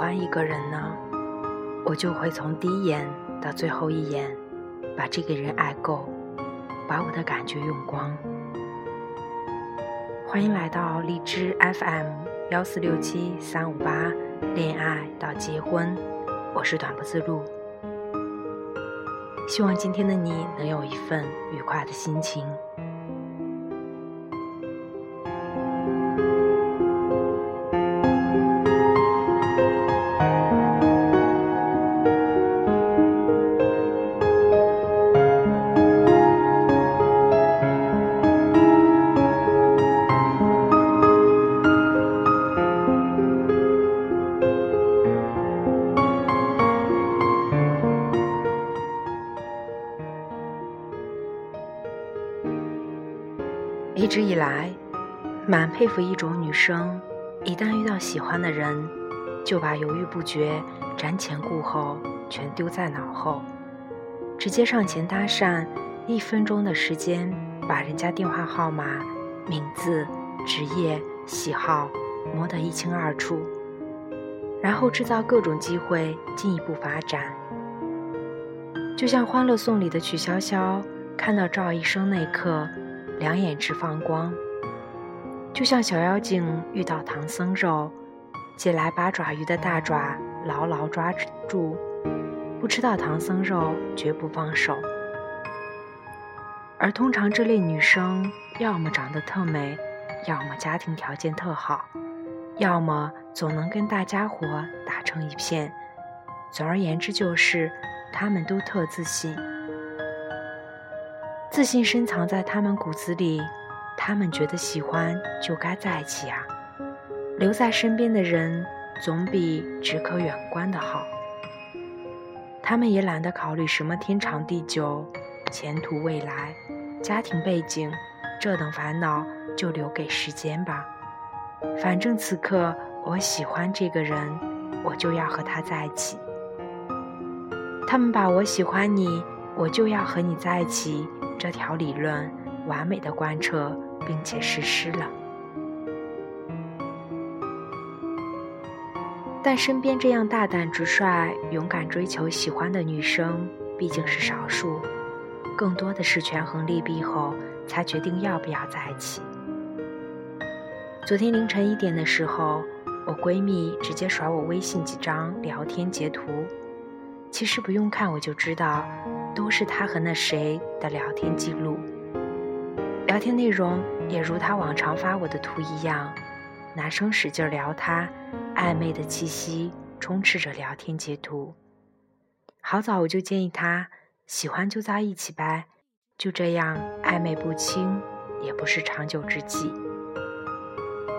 喜欢一个人呢，我就会从第一眼到最后一眼，把这个人爱够，把我的感觉用光。欢迎来到荔枝 FM 幺四六七三五八，恋爱到结婚，我是短不自路。希望今天的你能有一份愉快的心情。一直以来，蛮佩服一种女生，一旦遇到喜欢的人，就把犹豫不决、瞻前顾后全丢在脑后，直接上前搭讪，一分钟的时间把人家电话号码、名字、职业、喜好摸得一清二楚，然后制造各种机会进一步发展。就像《欢乐颂》里的曲筱绡，看到赵医生那刻。两眼直放光，就像小妖精遇到唐僧肉，借来八爪鱼的大爪牢牢抓住，不吃到唐僧肉绝不放手。而通常这类女生，要么长得特美，要么家庭条件特好，要么总能跟大家伙打成一片。总而言之，就是她们都特自信。自信深藏在他们骨子里，他们觉得喜欢就该在一起啊，留在身边的人总比只可远观的好。他们也懒得考虑什么天长地久、前途未来、家庭背景，这等烦恼就留给时间吧。反正此刻我喜欢这个人，我就要和他在一起。他们把我喜欢你，我就要和你在一起。这条理论完美的贯彻并且实施了，但身边这样大胆直率、勇敢追求喜欢的女生毕竟是少数，更多的是权衡利弊后才决定要不要在一起。昨天凌晨一点的时候，我闺蜜直接甩我微信几张聊天截图，其实不用看我就知道。都是他和那谁的聊天记录，聊天内容也如他往常发我的图一样，男生使劲聊她，暧昧的气息充斥着聊天截图。好早我就建议他，喜欢就在一起呗，就这样暧昧不清也不是长久之计。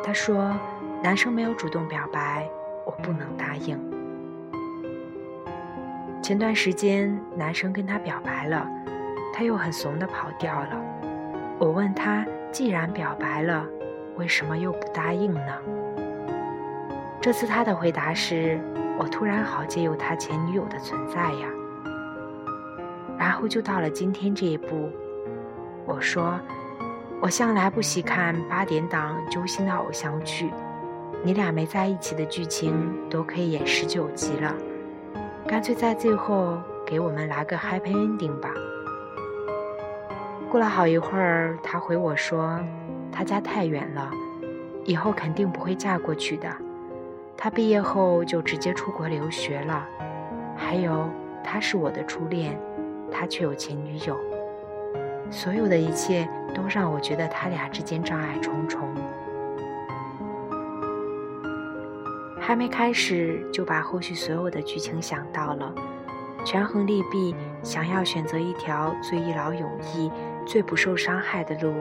他说，男生没有主动表白，我不能答应。前段时间，男生跟她表白了，她又很怂的跑掉了。我问他，既然表白了，为什么又不答应呢？这次他的回答是：“我突然好借有他前女友的存在呀。”然后就到了今天这一步。我说：“我向来不喜看八点档揪心的偶像剧，你俩没在一起的剧情都可以演十九集了。”干脆在最后给我们来个 happy ending 吧。过了好一会儿，他回我说，他家太远了，以后肯定不会嫁过去的。他毕业后就直接出国留学了。还有，他是我的初恋，他却有前女友。所有的一切都让我觉得他俩之间障碍重重。还没开始就把后续所有的剧情想到了，权衡利弊，想要选择一条最一劳永逸、最不受伤害的路，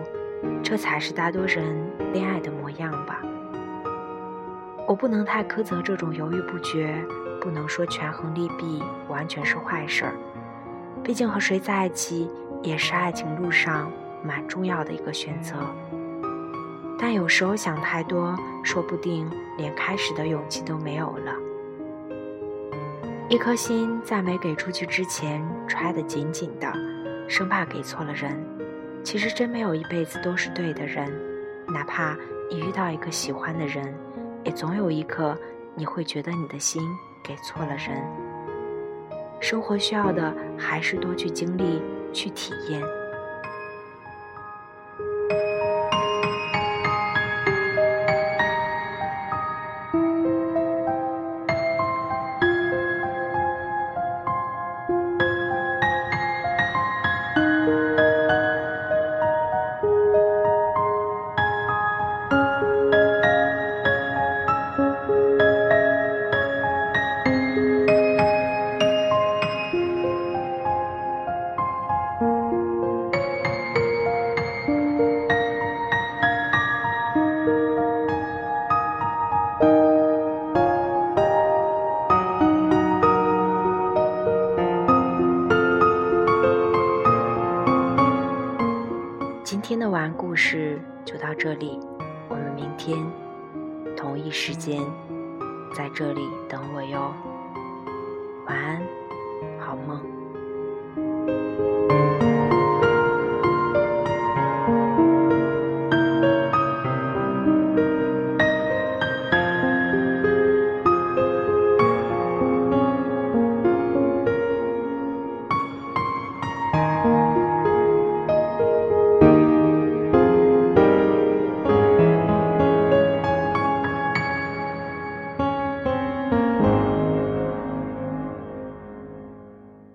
这才是大多人恋爱的模样吧。我不能太苛责这种犹豫不决，不能说权衡利弊完全是坏事儿，毕竟和谁在一起也是爱情路上蛮重要的一个选择。但有时候想太多，说不定连开始的勇气都没有了。一颗心在没给出去之前揣得紧紧的，生怕给错了人。其实真没有一辈子都是对的人，哪怕你遇到一个喜欢的人，也总有一刻你会觉得你的心给错了人。生活需要的还是多去经历，去体验。就到这里，我们明天同一时间在这里等我哟。晚安，好梦。